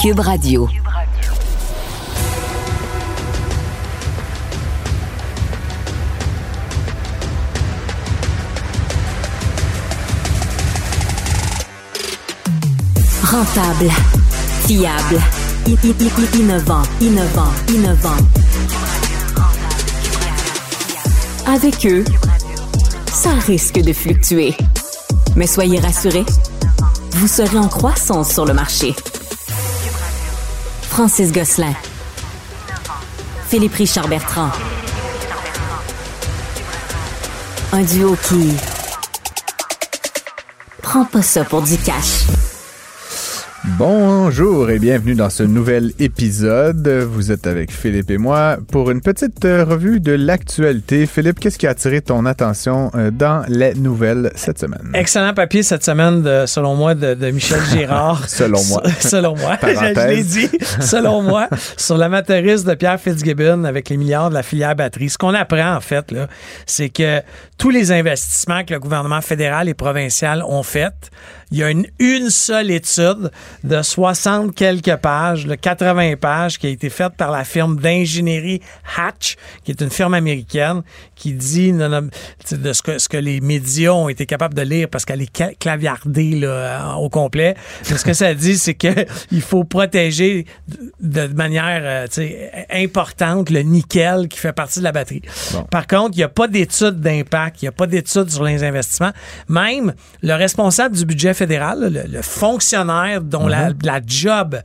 Cube Radio. Rentable, fiable, innovant, innovant, innovant. Avec eux, ça risque de fluctuer. Mais soyez rassurés, vous serez en croissance sur le marché. Francis Gosselin. Philippe Richard Bertrand. Un duo qui prend pas ça pour du cash. Bonjour et bienvenue dans ce nouvel épisode. Vous êtes avec Philippe et moi pour une petite euh, revue de l'actualité. Philippe, qu'est-ce qui a attiré ton attention euh, dans les nouvelles cette semaine? Excellent papier cette semaine, de, selon moi, de, de Michel Girard. Selon moi. selon moi. je, je l'ai dit. Selon moi, sur l'amateurisme de Pierre Fitzgibbon avec les milliards de la filière batterie. Ce qu'on apprend, en fait, là, c'est que tous les investissements que le gouvernement fédéral et provincial ont faits, il y a une, une seule étude de 60 quelques pages, le 80 pages, qui a été faite par la firme d'ingénierie Hatch, qui est une firme américaine, qui dit non, non, de ce que, ce que les médias ont été capables de lire parce qu'elle est cla- claviardée là, au complet. Mais ce que ça dit, c'est que il faut protéger de, de manière euh, importante le nickel qui fait partie de la batterie. Bon. Par contre, il n'y a pas d'études d'impact, il n'y a pas d'études sur les investissements. Même le responsable du budget fédéral, le, le fonctionnaire dont la, la job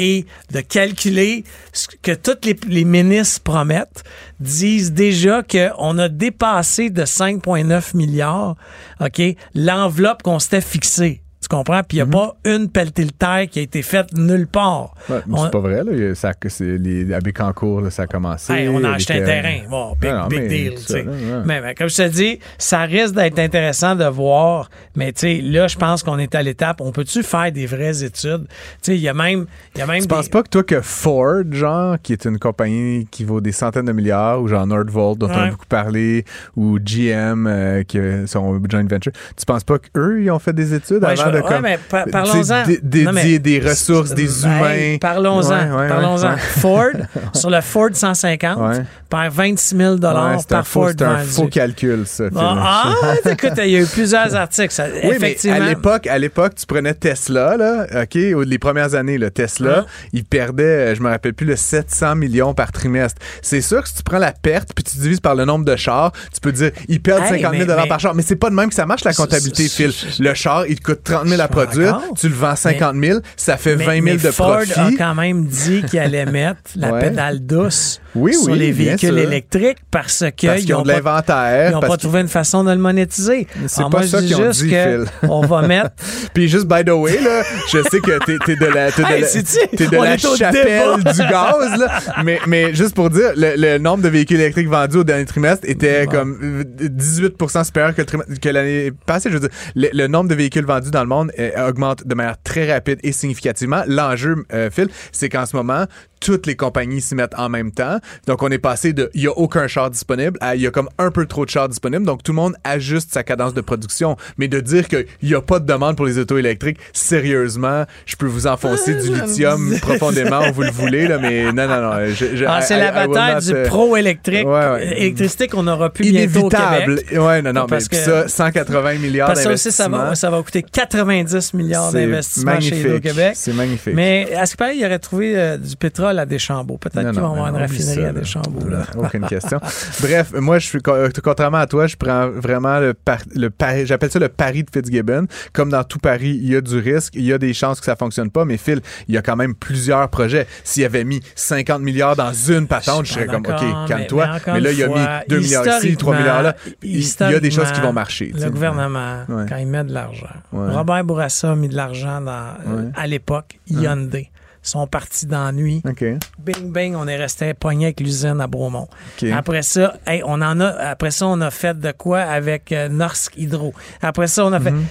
est de calculer ce que tous les, les ministres promettent, disent déjà qu'on a dépassé de 5,9 milliards, OK, l'enveloppe qu'on s'était fixée. Tu comprends? Puis il n'y a pas une pelletée de terre qui a été faite nulle part. Ouais, mais On- c'est pas vrai, là. Ça, les, à Bécancour, là, ça a commencé. Hey, on a acheté un terrain. Bon, big, non, non, big mais deal. ça, ouais. mais, mais comme je te dis, ça risque d'être intéressant de voir. Mais tu sais, là, je pense qu'on est à l'étape. On peut-tu faire des vraies études? Tu sais, il y a même. Y a même Tu des- penses pas que toi, que Ford, genre, qui est une compagnie qui vaut des centaines de milliards, ou genre Nordvolt, dont on a beaucoup parlé, ou GM, euh, qui a son joint venture, tu penses pas qu'eux, ils ont fait des études avant de ouais, comme, mais par- parlons-en. dé- dédier des ressources, des humains? Parlons-en. Parlons-en. Ford, sur le Ford 150, Ouais. perd 26 000 Ouais, c'est un par Ford c'est un faux calcul, ça. Ah, ah, écoute, il y a eu plusieurs articles. effectivement. à l'époque, à l'époque, tu prenais Tesla, là, OK, les premières années, là, Tesla, il perdait, euh, je me rappelle plus, le 700 millions par trimestre. C'est sûr que si tu prends la perte puis tu divises par le nombre de chars, tu peux dire, ils perdent Hey, 50 000 mais- mais- par char. Mais c'est pas de même que ça marche, la comptabilité, Phil. Le char, il te coûte 30 000 à produire, tu le vends 50 000, ça fait Mais- 20 000 mais de Ford profit. a quand même dit qu'il allait mettre la Ouais. pédale douce Oui, sur oui, les véhicules électriques parce Parce qu'ils qu'ils ont n'ont de pas, l'inventaire. ils ont pas trouvé une façon de le monétiser. C'est pas moi, ça qu'ils ont dit, que Phil. on va mettre Puis juste, by the way, là, je sais que t'es, t'es de la, t'es de Hey, la, t'es de la chapelle du gaz, là. Mais, mais juste pour dire, le, le nombre de véhicules électriques vendus au dernier trimestre était Bon. comme euh, 18% supérieur que l'année passée. Je veux dire, le, le nombre de véhicules vendus dans le monde euh, augmente de manière très rapide et significativement. L'enjeu, euh, Phil, c'est qu'en ce moment, toutes les compagnies s'y mettent en même temps. Donc, on est passé de il y a aucun char disponible à il y a comme un peu trop de chars disponibles. Donc, tout le monde ajuste sa cadence de production. Mais de dire qu'il n'y a pas de demande pour les autos électriques, sérieusement, je peux vous enfoncer du lithium profondément où vous le voulez, là, mais non, non, non. je- je- Ah, c'est la bataille not, du euh, pro électrique, ouais, ouais. électricité qu'on aura plus bientôt au Inévitable. Québec. Ouais, non, non, mais Parce puis que- ça, 180 milliards Parce que ça aussi, ça va, ça va coûter 90 milliards d'investissements chez. Hydro-Québec. C'est magnifique. Mais à ce qui paraît, il aurait trouvé euh, du pétrole à Deschambault? Peut-être qu'ils vont avoir une raffinerie ça, à. Deschambault. Là. Aucune question. Bref, moi, je suis euh, contrairement à toi, je prends vraiment le, par- le pari, j'appelle ça le pari de Fitzgibbon. Comme dans tout pari, il y a du risque, il y a des chances que ça fonctionne pas, mais Phil, il y a quand même plusieurs projets. S'il avait mis 50 milliards dans une patente, je, serais comme, OK, calme-toi. mais là, il a mis 2 milliards ici, 3 milliards là. Il y a des choses qui vont marcher. Le gouvernement, Ouais. quand il met de l'argent. Ouais. Robert Bourassa a mis de l'argent dans, euh, Ouais. à l'époque, Hyundai. Ils sont partis d'ennui. OK. Bing, bing, on est resté pogné avec l'usine à Bromont. Après ça, hey, on en a, après ça, on a fait de quoi avec euh, Norsk Hydro. Après ça, on a fait. Mhm.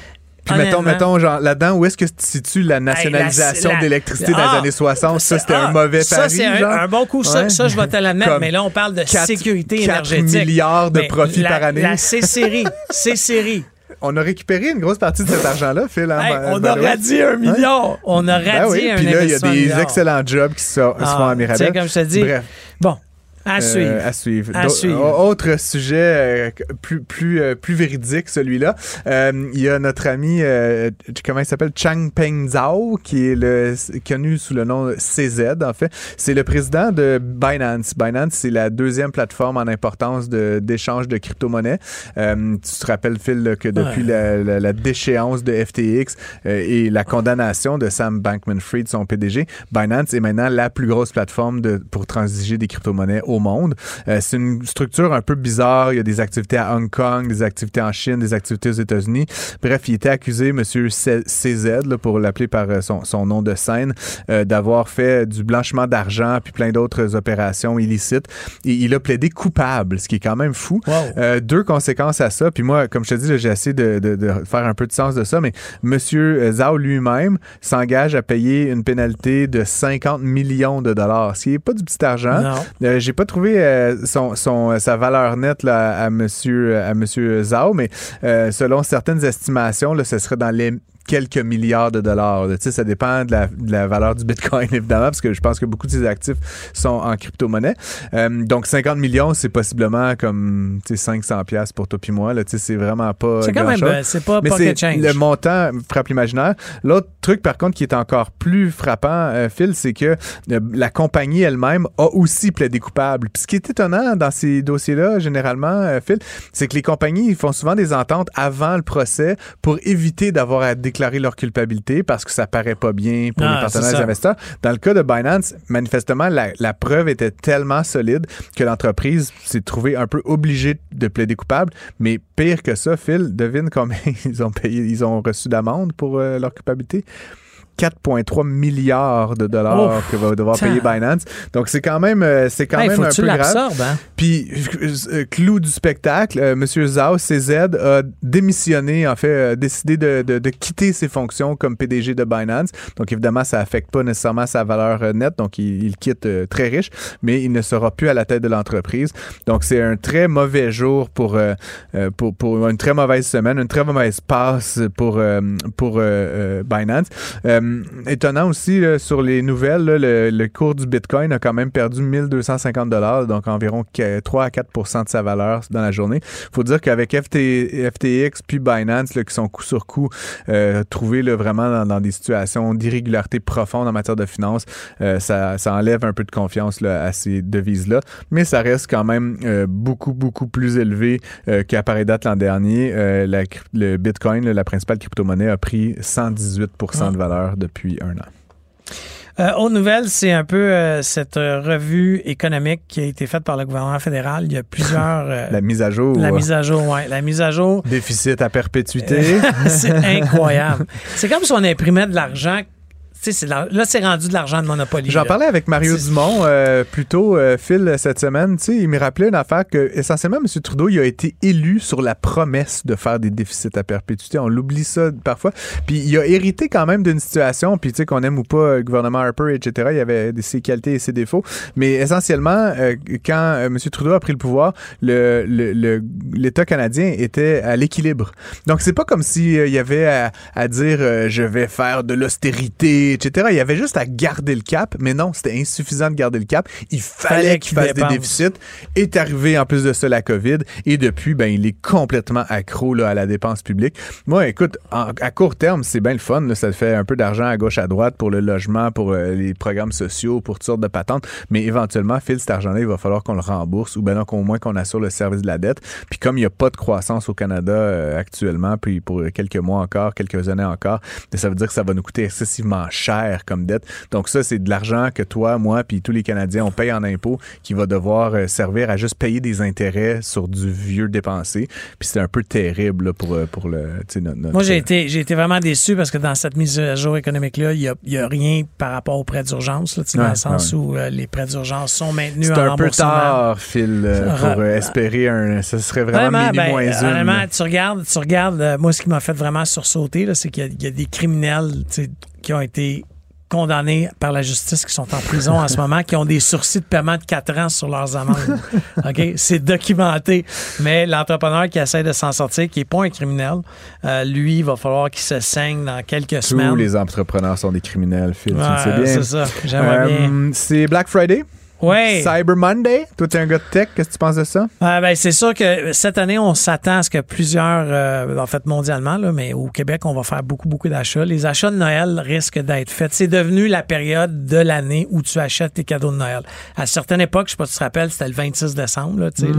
Puis mettons, mettons, genre, là-dedans, où est-ce que se situe la nationalisation Hey, la- l'électricité dans Ah, les années 60? Ça, c'était ah, un mauvais Ça, pari, c'est un, bon coup. Ça, Ouais. ça, je vais te l'admettre. Mais là, on parle de quatre- sécurité quatre énergétique. milliards de Mais profit la- par année. La C-série, C-série. on a récupéré une grosse partie de cet argent-là, Phil. hein, Hey, ma- on a malheureusement. radié un million. On a Ben radié oui, un puis là, il y a des excellents jobs qui se, se Ah, font à Mirabel. tiens, comme je te dis, Bref. Bon, à Euh, suivre. à suivre. À suivre. au- Autre sujet euh, plus, plus, euh, plus véridique, celui-là. Euh, Il y a notre ami, euh, comment il s'appelle? Chang Peng Zhao, qui est le, connu sous le nom CZ, en fait. C'est le président de Binance. Binance, c'est la deuxième plateforme en importance d'échange de, crypto-monnaies. Euh, tu te rappelles, Phil, là, que depuis Ouais. la, la- la déchéance de FTX euh, et la condamnation de Sam Bankman-Fried, son PDG, Binance est maintenant la plus grosse plateforme de, pour transiger des crypto-monnaies au monde. Euh, c'est une structure un peu bizarre. Il y a des activités à Hong Kong, des activités en Chine, des activités aux États-Unis. Bref, il était accusé, C- CZ, là, pour l'appeler par euh, son, son nom de scène, euh, d'avoir fait du blanchiment d'argent puis plein d'autres opérations illicites. Et il a plaidé coupable, ce qui est quand même fou. Wow. Euh, deux conséquences à ça. Puis moi, comme je te dis, j'ai essayé de, de- de faire un peu de sens de ça, mais Monsieur Zhao lui-même s'engage à payer une pénalité de 50 millions de dollars, ce qui n'est pas du petit argent. Euh, j'ai pas trouvé euh, son, son, sa valeur nette à monsieur à monsieur Zhao, mais euh, selon certaines estimations, ce serait dans les quelques milliards de dollars. Tu sais, ça dépend de la, de la valeur du Bitcoin, évidemment, parce que je pense que beaucoup de ses actifs sont en crypto-monnaie. Euh, donc, 50 millions, c'est possiblement comme tu sais, 500 pièces pour toi puis moi. Là. Tu sais, C'est vraiment pas C'est quand même, c'est pas Mais pocket change. le montant frappe l'imaginaire. L'autre truc, par contre, qui est encore plus frappant, euh, Phil, c'est que euh, la compagnie elle-même a aussi plaidé coupable. Puis ce qui est étonnant dans ces dossiers-là, généralement, euh, Phil, c'est que les compagnies font souvent des ententes avant le procès pour éviter d'avoir à déclarer leur culpabilité parce que ça paraît pas bien pour Ah, les partenaires c'est des investisseurs. Dans le cas de Binance, manifestement, la, la preuve était tellement solide que l'entreprise s'est trouvée un peu obligée de plaider coupable. Mais pire que ça, Phil, devine combien ils ont payé, ils ont reçu d'amende pour euh, leur culpabilité? 4,3 milliards de dollars Ouf, que va devoir payer tain. Binance. Donc c'est quand même euh, c'est quand Hey, même faut un peu grave. hein? Puis, euh, clou du spectacle, euh, Monsieur Zhao, CZ, a démissionné, en fait, a décidé de, de- de quitter ses fonctions comme PDG de Binance. Donc, évidemment, ça affecte pas nécessairement sa valeur euh, nette. Donc, il, il quitte euh, très riche, mais il ne sera plus à la tête de l'entreprise. Donc, c'est un très mauvais jour pour, euh, pour, pour une très mauvaise semaine, une très mauvaise passe pour, pour euh, euh, Binance. Euh, étonnant aussi, là, sur les nouvelles, là, le, le cours du Bitcoin a quand même perdu 1250 dollars, donc environ que- 3 à 4% de sa valeur dans la journée. faut dire qu'avec FT, FTX puis Binance, là, qui sont coup sur coup euh, trouvés là, vraiment dans, dans des situations d'irrégularité profonde en matière de finances, euh, ça, ça enlève un peu de confiance là, à ces devises-là. Mais ça reste quand même euh, beaucoup, beaucoup plus élevé euh, qu'à pareille date l'an dernier. Euh, la le Bitcoin, là, la principale crypto-monnaie, a pris 118 Ah. de valeur depuis un an. Euh, autre nouvelle, c'est un peu euh, cette euh, revue économique qui a été faite par le gouvernement fédéral. Il y a plusieurs. euh, La mise à jour. la mise à jour, ouais. La mise à jour, Déficit à perpétuité. c'est incroyable. C'est comme si on imprimait de l'argent. Là, c'est rendu de l'argent de Monopoly. J'en parlais avec Mario Dumont euh, plus tôt, euh, Phil, cette semaine. Tu sais, il me rappelait une affaire que, essentiellement, M. Trudeau, il a été élu sur la promesse de faire des déficits à perpétuité. On l'oublie ça parfois. Puis il a hérité quand même d'une situation, puis tu sais, qu'on aime ou pas le gouvernement Harper, etc., il y avait ses qualités et ses défauts. Mais essentiellement, euh, quand euh, M. Trudeau a pris le pouvoir, le- le- le- l'État canadien était à l'équilibre. Donc, c'est pas comme s'il y avait à, à dire euh, je vais faire de l'austérité, etc. Il y avait juste à garder le cap, mais non, c'était insuffisant de garder le cap. Il fallait, Fallait qu'il fasse dépense. des déficits. Est arrivé en plus de ça la COVID, et depuis, ben, il est complètement accro là, à la dépense publique. Moi, écoute, en- à court terme, c'est bien le fun. là. ça fait un peu d'argent à gauche, à droite pour le logement, pour euh, les programmes sociaux, pour toutes sortes de patentes. Mais éventuellement, Phil, cet argent-là, il va falloir qu'on le rembourse ou ben non, qu'au moins qu'on assure le service de la dette. Puis comme il n'y a pas de croissance au Canada euh, actuellement, puis pour quelques mois encore, quelques années encore, ben, ça veut dire que ça va nous coûter excessivement cher comme dette. Donc ça, c'est de l'argent que toi, moi, puis tous les Canadiens, on paye en impôts qui va devoir euh, servir à juste payer des intérêts sur du vieux dépensé. Puis c'est un peu terrible là, pour, euh, pour le, notre, notre- Moi, j'ai été, j'ai été vraiment déçu parce que dans cette mise à jour économique-là, il n'y a, il y a rien par rapport aux prêts d'urgence, dans Ouais, le sens ouais. où euh, les prêts d'urgence sont maintenus C'est en un peu tard, Phil, euh, pour euh, espérer un. Ce serait vraiment, Vraiment, ben, moins tu regardes, tu regardes, euh, moi, ce qui m'a fait vraiment sursauter, là, c'est qu'il y, y a des criminels qui ont été condamnés par la justice qui sont en prison en ce moment, qui ont des sursis de paiement de 4 ans sur leurs amendes. OK? C'est documenté. Mais l'entrepreneur qui essaie de s'en sortir, qui n'est pas un criminel, euh, lui, il va falloir qu'il se saigne dans quelques semaines. Tous les entrepreneurs sont des criminels, Phil. Ouais, sais bien. c'est ça. J'aimerais bien. Euh, c'est Black Friday. Ouais. Cyber Monday? Toi, t'es un gars de tech. Qu'est-ce que tu penses de ça? Ah, ben, c'est sûr que cette année, on s'attend à ce que plusieurs, euh, en fait mondialement, là, mais au Québec, on va faire beaucoup, beaucoup d'achats. Les achats de Noël risquent d'être faits. C'est devenu la période de l'année où tu achètes tes cadeaux de Noël. À certaines époques, je sais pas si tu te rappelles, c'était le 26 décembre, là, tu le-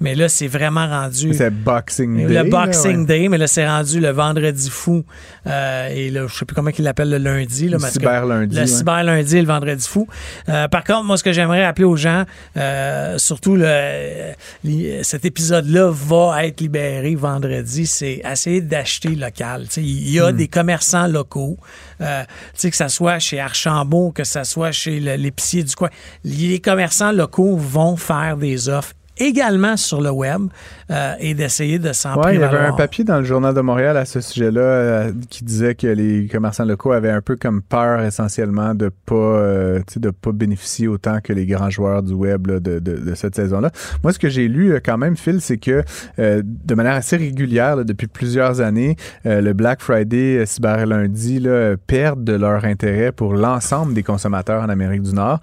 mais là, c'est vraiment rendu... C'est Boxing Day. Le là, Boxing ouais. Day, mais là, c'est rendu le vendredi fou. Euh, et là, je sais plus comment il l'appelle le lundi. Là, Le cyber lundi, Le ouais. cyber lundi et le vendredi fou. Euh, par contre, moi, ce que j'aimerais rappeler aux gens, euh, surtout le, li- cet épisode-là va être libéré vendredi, c'est essayer d'acheter local. Il y a Hmm. des commerçants locaux, euh, que ça soit chez Archambault, que ça soit chez l'épicier du coin. Les commerçants locaux vont faire des offres également sur le web euh, et d'essayer de s'en Ouais, il y avait un papier dans le Journal de Montréal à ce sujet-là euh, qui disait que les commerçants locaux avaient un peu comme peur essentiellement de pas euh, de pas bénéficier autant que les grands joueurs du web là, de, de- de cette saison-là. Moi, ce que j'ai lu euh, quand même, Phil, c'est que de manière assez régulière là, depuis plusieurs années, le Black Friday, Cyber Lundi là, perdent de leur intérêt pour l'ensemble des consommateurs en Amérique du Nord.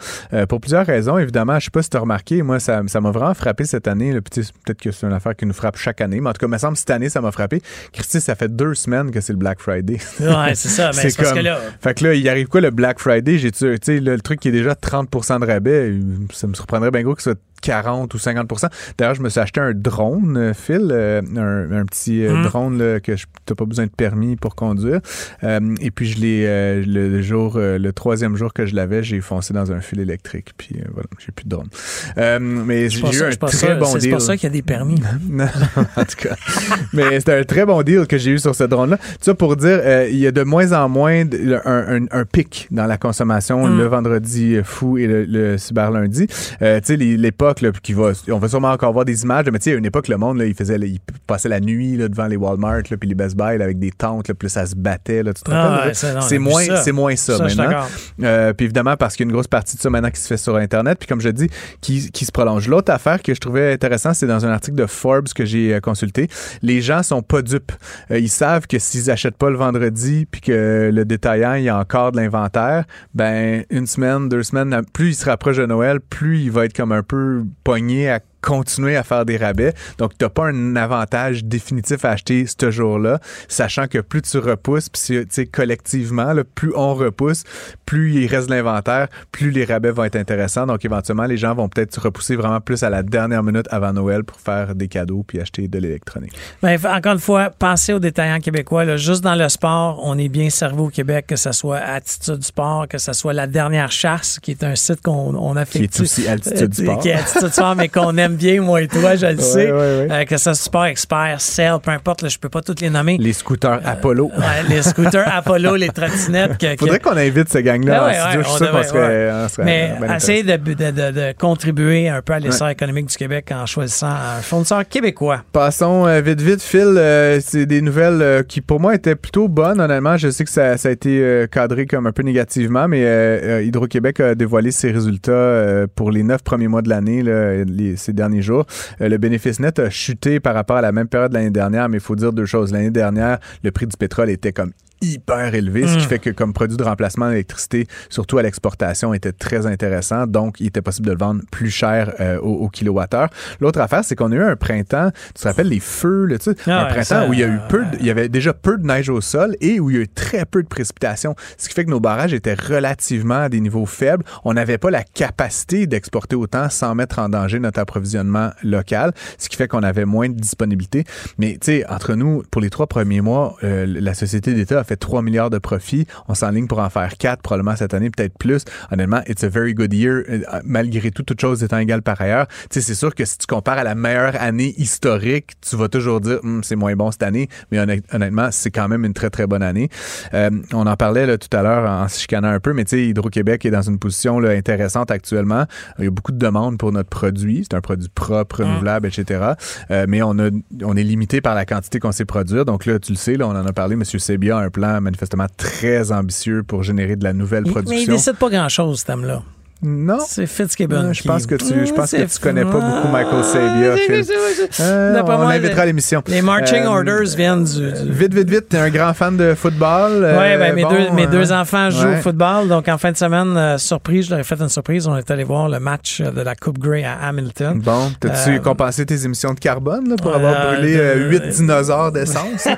Pour plusieurs raisons, évidemment. Je sais pas si tu as remarqué, moi, ça ça m'a vraiment frappé cette année. Peut-être que c'est une affaire qui nous frappe chaque année, mais en tout cas, il me semble que cette année, ça m'a frappé. Christy, ça fait deux semaines que c'est le Black Friday. Ouais, c'est ça. Mais c'est parce que là, Fait que là, il arrive quoi le Black Friday? J'ai tu sais, le truc qui est déjà 30% de rabais, ça me surprendrait bien gros que ce soit 40 ou 50% D'ailleurs, je me suis acheté un drone, euh, Phil, euh, un, un petit euh, Mm. drone là, que je n'as pas besoin de permis pour conduire. Euh, et puis, je l'ai, euh, le jour, euh, le troisième jour que je l'avais, j'ai foncé dans un fil électrique. Puis voilà, j'ai plus de drone. Mais j'ai eu ça- un très ça- bon c'est deal. pour ça qu'il y a des permis. Non, en tout cas. Mais c'était un très bon deal que j'ai eu sur ce drone-là. Tout ça pour dire, il y a de moins en moins de- un, un- un pic dans la consommation Mm. le vendredi fou et le, le cyber lundi. Tu sais, les- l'époque là, qui va, on va sûrement encore voir des images, mais tu sais, à une époque, le monde, là, il faisait, il passait la nuit là, devant les Walmart puis les Best Buy avec des tentes, là, puis ça se battait. Là, tu te Ah, ouais, c'est moins, ça. c'est moins ça, maintenant. Euh, puis évidemment, parce qu'il y a une grosse partie de ça maintenant qui se fait sur Internet. Puis comme je dis, qui, qui se prolonge. L'autre affaire que je trouvais intéressant, c'est dans un article de Forbes que j'ai euh, consulté. Les gens sont pas dupes. Euh, ils savent que s'ils achètent pas le vendredi, puis que le détaillant, il y a encore de l'inventaire, ben une semaine, deux semaines, plus il se rapproche de Noël, plus il va être comme un peu pogné à continuer à faire des rabais. Donc, tu n'as pas un avantage définitif à acheter ce jour-là, sachant que plus tu repousses, puis collectivement, là, plus on repousse, plus il reste de l'inventaire, plus les rabais vont être intéressants. Donc, éventuellement, les gens vont peut-être se repousser vraiment plus à la dernière minute avant Noël pour faire des cadeaux puis acheter de l'électronique. Ben, encore une fois, pensez aux détaillants québécois. Là. Juste dans le sport, on est bien servi au Québec, que ce soit Attitude Sport, que ce soit La Dernière Chasse, qui est un site qu'on on a fait. Qui est aussi Altitude Sport. Qui est Attitude Sport, mais qu'on aime bien, moi et toi, je le sais. ouais, ouais. Euh, que ce soit Sport Expert, Cell, peu importe, là, je peux pas toutes les nommer. Les scooters Apollo. Ouais, les scooters Apollo, les trottinettes. Que, que- Faudrait qu'on invite ce gang-là Ben en ouais, studio. ouais, Je suis on sûr qu'on devrait, serait, on serait Mais bien essayer de, de, de- de contribuer un peu à l'essor économique du Québec en choisissant un fournisseur québécois. Passons euh, vite, vite, Phil. euh, c'est des nouvelles euh, qui, pour moi, étaient plutôt bonnes, honnêtement. Je sais que ça, ça a été euh, cadré comme un peu négativement, mais euh, euh, Hydro-Québec a dévoilé ses résultats euh, pour les neuf premiers mois de l'année, ces derniers jours. Euh, le bénéfice net a chuté par rapport à la même période de l'année dernière, mais il faut dire deux choses. L'année dernière, le prix du pétrole était comme hyper élevé, ce qui Mm. fait que comme produit de remplacement d'électricité, surtout à l'exportation, était très intéressant. Donc, il était possible de le vendre plus cher euh, au, au kilowattheure. L'autre affaire, c'est qu'on a eu un printemps, tu te rappelles les feux, là, tu sais, Ah un ouais, printemps ça, où il y a eu peu, de- ouais. il y avait déjà peu de neige au sol et où il y a eu très peu de précipitations, ce qui fait que nos barrages étaient relativement à des niveaux faibles. On n'avait pas la capacité d'exporter autant sans mettre en danger notre approvisionnement local, ce qui fait qu'on avait moins de disponibilité. Mais tu sais, entre nous, pour les trois premiers mois, euh, la société d'État a fait 3 milliards de profits. On s'enligne pour en faire 4 probablement cette année, peut-être plus. Honnêtement, it's a very good year, euh, malgré tout, toutes choses étant égales par ailleurs. Tu sais, c'est sûr que si tu compares à la meilleure année historique, tu vas toujours dire, Hum, c'est moins bon cette année, mais honnêt- honnêtement, c'est quand même une très, très bonne année. Euh, on en parlait là, tout à l'heure en se chicanant un peu, mais tu sais, Hydro-Québec est dans une position là, intéressante actuellement. Il y a beaucoup de demandes pour notre produit. C'est un produit propre, renouvelable, etc. Euh, mais on, a, on est limité par la quantité qu'on sait produire. Donc là, tu le sais, là, on en a parlé, M. Sebia a un plan plan manifestement très ambitieux pour générer de la nouvelle production. mais il décide pas grand-chose, ce thème-là. Non. C'est Fitzgibbon. Euh, je qui- pense que tu, je pense que tu connais pas beaucoup Michael Sabia. Ah, Euh, on moi, l'invitera à l'émission. Les marching Euh, orders viennent du. du- Vite, vite, vite, t'es un grand fan de football. Oui, euh, ben, mes, bon, deux, mes deux enfants jouent ouais. au football. Donc, en fin de semaine, euh, surprise, je leur ai fait une surprise. On est allé voir le match de la Coupe Grey à Hamilton. Bon, t'as-tu Euh, compensé tes émissions de carbone là, pour euh, avoir brûlé de- 8 dinosaures d'essence?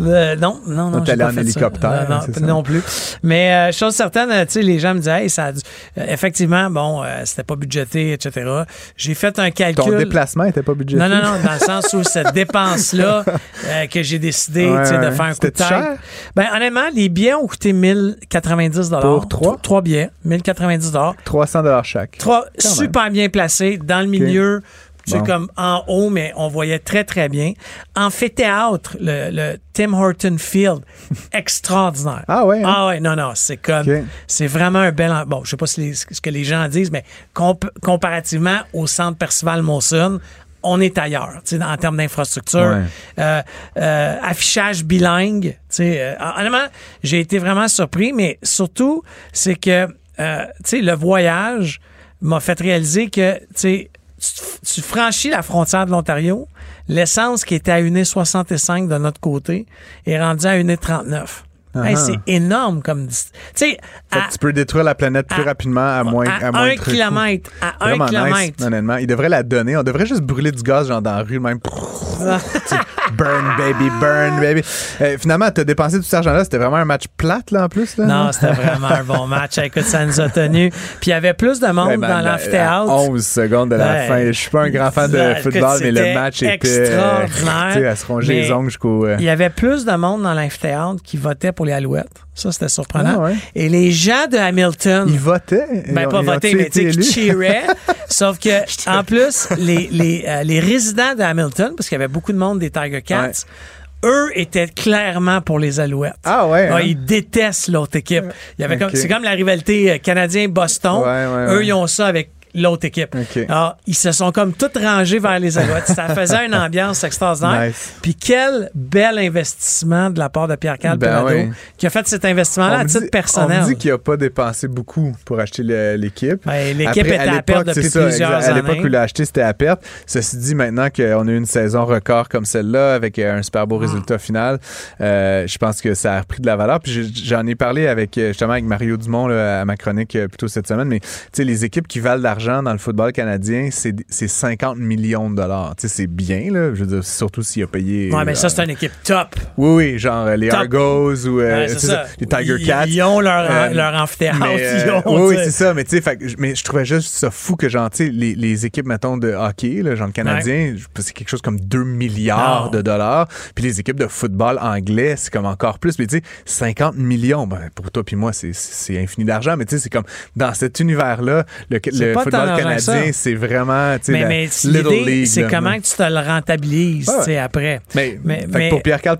Euh, non, non, non. t'es allé en hélicoptère, Euh, non, non plus. Mais euh, chose certaine, tu sais, les gens me disaient, hey, ça euh, effectivement, bon, euh, c'était pas budgété, etc. J'ai fait un calcul. Ton déplacement était pas budgété? Non, non, non, dans le sens où cette dépense-là euh, que j'ai décidé Ouais, de faire un coup de tête. cher? Ben, honnêtement, les billets ont coûté 1090 Pour trois? Trois billets, 1090 300 chaque. Trois super bien placés dans le milieu. C'est Bon. comme en haut, mais on voyait très, très bien. Amphithéâtre, le, le Tim Horton Field, extraordinaire. Ah ouais, hein? Ah ouais, non, non, c'est comme, c'est vraiment un bel, bon, je sais pas si les- ce que les gens disent, mais comp- comparativement au centre Percival Monson, on est ailleurs, tu sais, en termes d'infrastructure. Ouais. Euh, euh, affichage bilingue, tu sais, euh, honnêtement, j'ai été vraiment surpris, mais surtout, c'est que, euh, tu sais, le voyage m'a fait réaliser que, tu sais, tu, tu franchis la frontière de l'Ontario, l'essence qui était à 1,65 de notre côté est rendue à 1,39. Hey, Ah. c'est énorme comme Tu tu peux détruire la planète plus à- rapidement à moins, à à moins un kilomètre, à un kilomètre. nice, honnêtement. Il devrait la donner. On devrait juste brûler du gaz, genre dans la rue, même. Burn, baby, burn, baby. Euh, finalement, t'as dépensé tout cet argent-là. C'était vraiment un match plate, là, en plus. Là, Non, c'était vraiment un bon match. Écoute, ça nous a tenus. Puis il y avait plus de monde Ouais, ben, dans ben, l'amphithéâtre. à 11 secondes de la Ouais. fin. Je suis pas un grand fan de football, mais le match était. euh, extraordinaire. tu sais, à se ronger les ongles jusqu'au. euh, Il y avait plus de monde dans l'amphithéâtre qui votait pour les Alouettes. Ça, c'était surprenant. Ah ouais. Et les gens de Hamilton. Ils votaient. Ben, pas ont-tu mais tu sais, cheeraient. Sauf que, en plus, les, les, euh, les résidents de Hamilton, parce qu'il y avait beaucoup de monde des Tiger Cats, eux étaient clairement pour les Alouettes. Ah ouais. Hein? ils détestent l'autre équipe. Il y avait comme, c'est comme la rivalité euh, canadien-Boston. Ouais, ouais, Eux, ils ont ça avec l'autre équipe. Alors, ils se sont comme tous rangés vers les Alouettes. Ça faisait une ambiance extraordinaire. Nice. Puis quel bel investissement de la part de Pierre-Carl Ben oui. qui a fait cet investissement-là à titre dit- personnel. On dit qu'il a pas dépensé beaucoup pour acheter l'équipe. Ben, l'équipe était à perte depuis ça, plusieurs exact. À l'époque années. où il l'a acheté, c'était à perte. Ceci dit, maintenant qu'on a eu une saison record comme celle-là, avec euh, un super beau résultat final, euh, je pense que ça a repris de la valeur. Puis j'en ai parlé avec euh, justement avec Mario Dumont là, à ma chronique plus tôt cette semaine. Mais tu sais, les équipes qui valent de l'argent dans le football canadien, c'est c'est 50 millions de dollars. Tu sais, c'est bien, là. Je veux dire, surtout s'il a payé. Ouais, mais ça, euh, c'est une équipe top. Oui, oui, genre euh, les Top. Argos ou euh, Ouais, c'est c'est ça. ça, les Tiger Ils- Cats. Ils ont leur, Euh, leur amphithéâtre. Mais, ils ont, oui, c'est ça. Mais tu sais, mais je trouvais juste ça fou que genre, tu sais, les, les équipes, mettons, de hockey, là, genre le Canadien, c'est quelque chose comme 2 milliards Non. de dollars. Puis les équipes de football anglais, c'est comme encore plus. Mais tu sais, 50 millions, ben, pour toi puis moi, c'est- infini d'argent. Mais tu sais, c'est comme dans cet univers-là, le, tant football canadien, c'est vraiment, tu sais, Mais, mais l'idée, c'est comment que tu te le rentabilises, Ouais, après? Mais, pour Pierre-Carl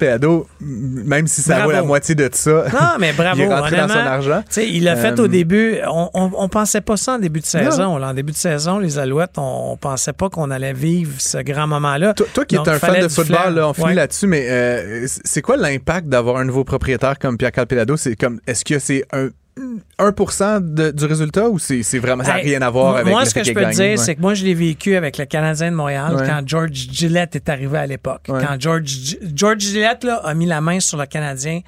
même si ça Bravo. vaut la moitié de ça, Non, mais bravo. il est rentré dans son argent. Il l'a fait Euh, au début. On, on, on pensait pas ça en début de saison. En début de saison, les Alouettes, on, on pensait pas qu'on allait vivre ce grand moment-là. Toi, toi qui es un fan de football, là, on finit Ouais. là-dessus, mais euh, c'est quoi l'impact d'avoir un nouveau propriétaire comme Pierre-Carl Pelado? C'est comme, est-ce que c'est un 1% de- du résultat ou c'est vraiment, ça n'a Hey, rien à voir avec Moi, ce que je peux gagné? dire, Ouais. c'est que moi, je l'ai vécu avec le Canadien de Montréal Ouais. quand George Gillette est arrivé à l'époque. Ouais. Quand George, George Gillette là, a mis la main sur le Canadien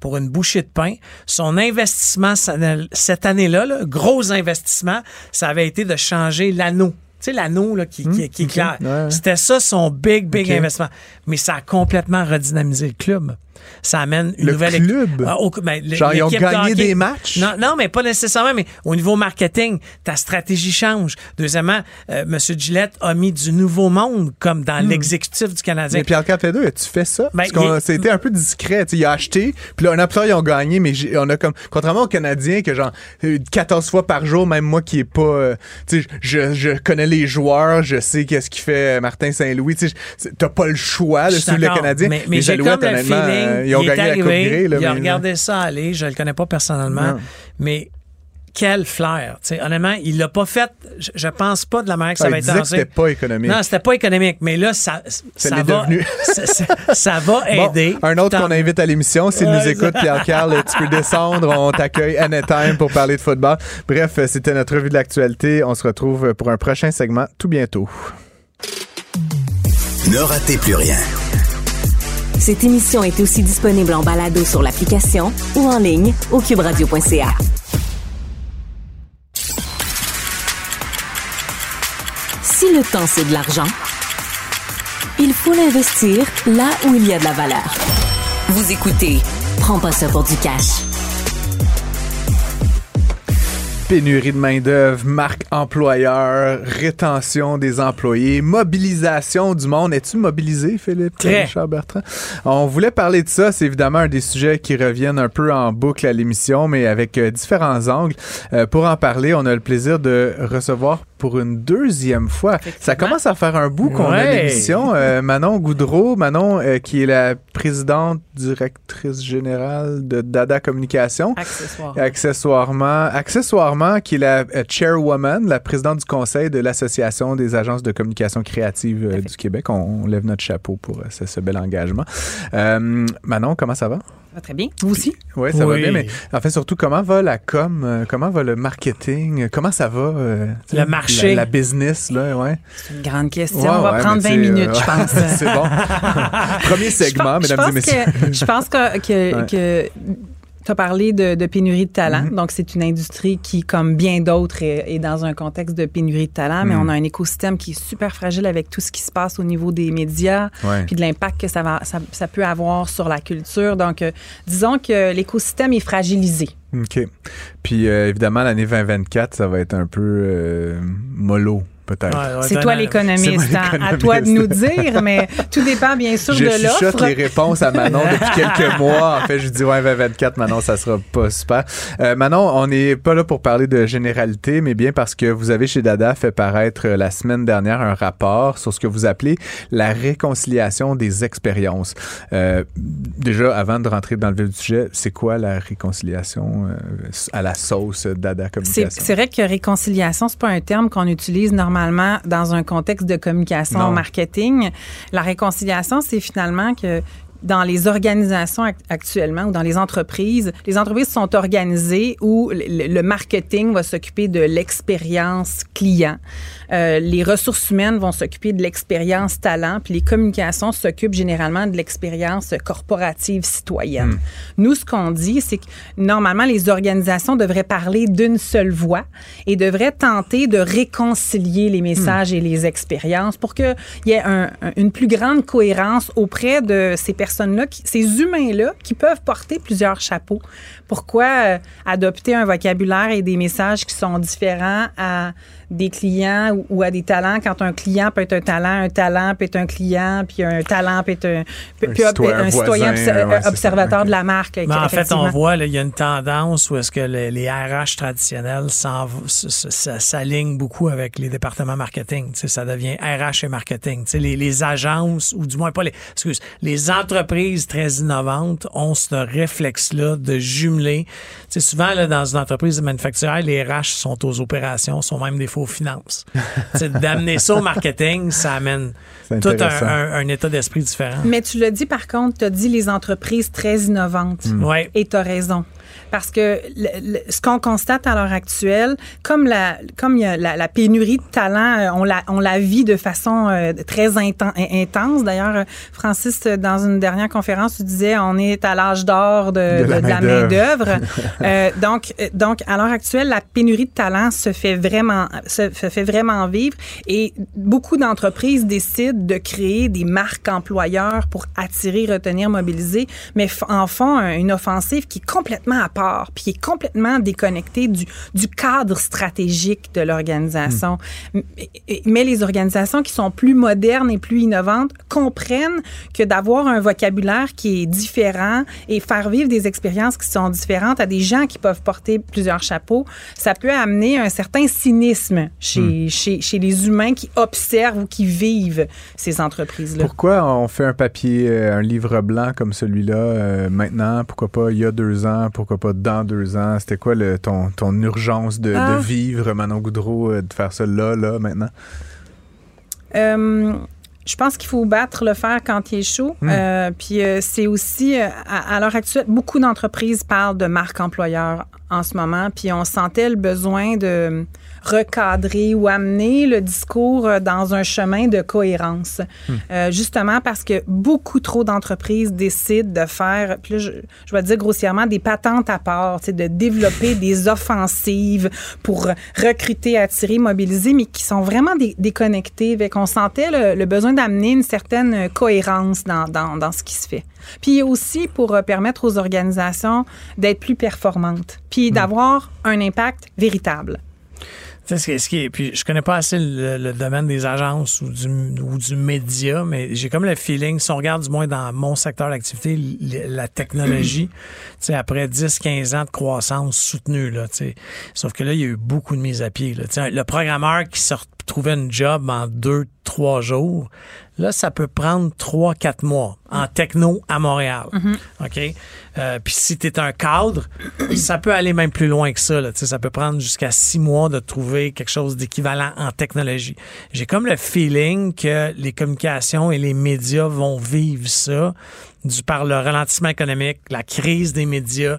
pour une bouchée de pain. Son investissement ça- cette année-là, là, gros investissement, ça avait été de changer l'anneau. Tu sais, l'anneau là, qui, qui- qui est ok. clair. Ouais, ouais. C'était ça son big, big investissement. Mais ça a complètement redynamisé le club. Ça amène une Le nouvelle club? Ah, au- ben, Genre, ils ont de gagné des matchs? Non, non, mais pas nécessairement, mais au niveau marketing, ta stratégie change. Deuxièmement, euh, M. Gillette a mis du nouveau monde comme dans l'exécutif du Canadien. Hmm. Mais Pierre-Carl Pelado, as-tu fait ça? Ben, c'était un peu discret. tu Il a acheté, puis là, un tard, ils ont gagné, mais on a comme, contrairement aux Canadiens, que genre, euh, 14 fois par jour, même moi qui est pas, euh, tu sais, je, je connais les joueurs, je sais qu'est-ce qu'il fait euh, Martin Saint-Louis, tu t'as pas le choix de suivre le Canadien. Mais, mais j'ai comme le feeling, euh, ils ont il est gagné la Coupe arrivé. Là, il a regardé ça aller, je le connais pas personnellement, Non. mais quel flair. Tu sais, honnêtement, il l'a pas fait, je, je pense pas de la manière que ça Ah, va être lancé. c'était pas économique. Non, c'était pas économique, mais là, ça, ça, va, devenu. ça, ça- ça va Bon, aider. un autre qu'on invite à l'émission, s'il nous écoute, Pierre-Carl, tu peux descendre, on t'accueille anytime pour parler de football. Bref, c'était notre revue de l'actualité. On se retrouve pour un prochain segment tout bientôt. Ne ratez plus rien. Cette émission est aussi disponible en balado sur l'application ou en ligne au cuberadio.ca. Si le temps c'est de l'argent, il faut l'investir là où il y a de la valeur. Vous écoutez Prends pas ça pour du cash. Pénurie de main-d'œuvre, marque employeur, rétention des employés, mobilisation du monde. Es-tu mobilisé, Philippe? Très. Richard Bertrand? On voulait parler de ça. C'est évidemment un des sujets qui reviennent un peu en boucle à l'émission, mais avec euh, différents angles. Euh, pour en parler, on a le plaisir de recevoir pour une deuxième fois. Ça commence à faire un bout qu'on a l'émission. Euh, Manon Goudreau, Manon, euh, qui est la présidente directrice générale de Dada Communication. Accessoire. Accessoirement, accessoirement, qui est la euh, chairwoman, la présidente du conseil de l'Association des agences de communication créative euh, du Québec. On, on lève notre chapeau pour ce, ce bel engagement. Manon, comment ça va? Ça va très bien. Vous aussi? Oui, ça va bien, mais en fait, surtout, comment va la com? euh, comment va le marketing? Comment ça va? euh, Le marché. La, la business, là, ouais? C'est une grande question. Ouais, On va ouais, prendre mais 20 tu sais, minutes, euh, je pense. C'est bon. Premier segment, je mesdames pense et messieurs. Que, je pense que, que, Ouais. que tu as parlé de, de pénurie de talent. Mhm. Donc, c'est une industrie qui, comme bien d'autres, est, est dans un contexte de pénurie de talent, mais Mhm. on a un écosystème qui est super fragile avec tout ce qui se passe au niveau des médias, Ouais. puis de l'impact que ça, va, ça, ça peut avoir sur la culture. Donc, euh, disons que l'écosystème est fragilisé. OK. Puis euh, évidemment, l'année 2024, ça va être un peu euh, mollo, peut-être. Ouais, ouais, C'est toi l'économiste. Hein. À toi de nous dire, mais tout dépend bien sûr Je de chuchote l'offre. les réponses à Manon depuis quelques mois. En fait, je dis ouais, 2024, Manon, ça sera pas super. Euh, Manon, on n'est pas là pour parler de généralité, mais bien parce que vous avez chez Dada fait paraître euh, la semaine dernière un rapport sur ce que vous appelez la réconciliation des expériences. Euh, déjà, avant de rentrer dans le vif du sujet, c'est quoi la réconciliation euh, à la sauce Dada C'est Communication? c'est vrai que réconciliation, c'est pas un terme qu'on utilise normalement dans un contexte de communication Non. marketing. La réconciliation, c'est finalement que dans les organisations act- actuellement ou dans les entreprises, les entreprises sont organisées où le, le marketing va s'occuper de l'expérience client, Euh, les ressources humaines vont s'occuper de l'expérience talent, puis les communications s'occupent généralement de l'expérience corporative citoyenne. Nous, ce qu'on dit, c'est que normalement, les organisations devraient parler d'une seule voix et devraient tenter de réconcilier les messages et les expériences pour qu'il y ait un- un- une plus grande cohérence auprès de ces ces humains-là, qui peuvent porter plusieurs chapeaux. Pourquoi euh, adopter un vocabulaire et des messages qui sont différents à des clients ou, ou à des talents quand un client peut être un talent, un talent peut être un client, puis un talent peut être un, peut- Un citoyen, un un citoyen voisin, obs- ouais, c'est ça. observateur de la marque. Mais en fait, on voit, là, il y a une tendance où est-ce que les, les RH traditionnels s'alignent beaucoup avec les départements marketing. Ça devient RH et marketing. Les, les agences, ou du moins pas les, excuse, les entreprises très innovantes ont ce réflexe-là de jumeler. Souvent, là, dans une entreprise manufacturière, les RH sont aux opérations, sont même des finances. D'amener ça au marketing, ça amène tout un, intéressant. un- un état d'esprit différent. Mais tu l'as dit, par contre, tu as dit les entreprises très innovantes. Ouais. Et tu as raison. Parce que le- le- ce qu'on constate à l'heure actuelle, comme la, comme il y a la, la pénurie de talent, euh, on la, on la vit de façon euh, très inten- in- intense. D'ailleurs, euh, Francis, dans une dernière conférence, tu disais on est à l'âge d'or de, De la de- de la main-d'œuvre. main-d'œuvre. Euh, donc, donc, à l'heure actuelle, la pénurie de talent se fait vraiment, se, se fait vraiment vivre et beaucoup d'entreprises décident de créer des marques employeurs pour attirer, retenir, mobiliser, mais en font un- une offensive qui est complètement à part, puis qui est complètement déconnectée du, du cadre stratégique de l'organisation. M- et- Mais les organisations qui sont plus modernes et plus innovantes comprennent que d'avoir un vocabulaire qui est différent et faire vivre des expériences qui sont différentes à des gens qui peuvent porter plusieurs chapeaux, ça peut amener un certain cynisme chez, chez, chez les humains qui observent ou qui vivent ces entreprises-là. Pourquoi on fait un papier, euh, un livre blanc comme celui-là euh, maintenant? Pourquoi pas il y a deux ans? Pourquoi pas dans deux ans? C'était quoi le, ton, ton urgence de, de Ah. vivre, Manon Goudreau, euh, de faire ça là, là, maintenant? Euh, je pense qu'il faut battre le fer quand il est chaud. Euh, puis euh, c'est aussi, à, à l'heure actuelle, beaucoup d'entreprises parlent de marque employeur en ce moment. Puis on sentait le besoin de recadrer ou amener le discours euh, dans un chemin de cohérence. Euh, justement parce que beaucoup trop d'entreprises décident de faire, puis là, je, je vais dire grossièrement, des patentes à part, de développer des offensives pour recruter, attirer, mobiliser, mais qui sont vraiment dé- déconnectées. Fait qu'on sentait le, le besoin d'amener une certaine cohérence dans, dans, dans ce qui se fait. Puis aussi pour euh, permettre aux organisations d'être plus performantes, puis d'avoir un impact véritable. Tu sais, ce qui est- puis je connais pas assez le, le domaine des agences ou du, ou du média, mais j'ai comme le feeling, si on regarde du moins dans mon secteur d'activité, la technologie, tu sais, après 10-15 ans de croissance soutenue, là, tu sais. Sauf que là, il y a eu beaucoup de mises à pied, là. Tu sais, le programmeur qui se retrouvait une job en deux, trois jours, là, ça peut prendre trois, quatre mois en techno à Montréal. OK? Euh, Puis si tu es un cadre, ça peut aller même plus loin que ça. Là. Tu sais, Ça peut prendre jusqu'à six mois de trouver quelque chose d'équivalent en technologie. J'ai comme le feeling que les communications et les médias vont vivre ça du par le ralentissement économique, la crise des médias.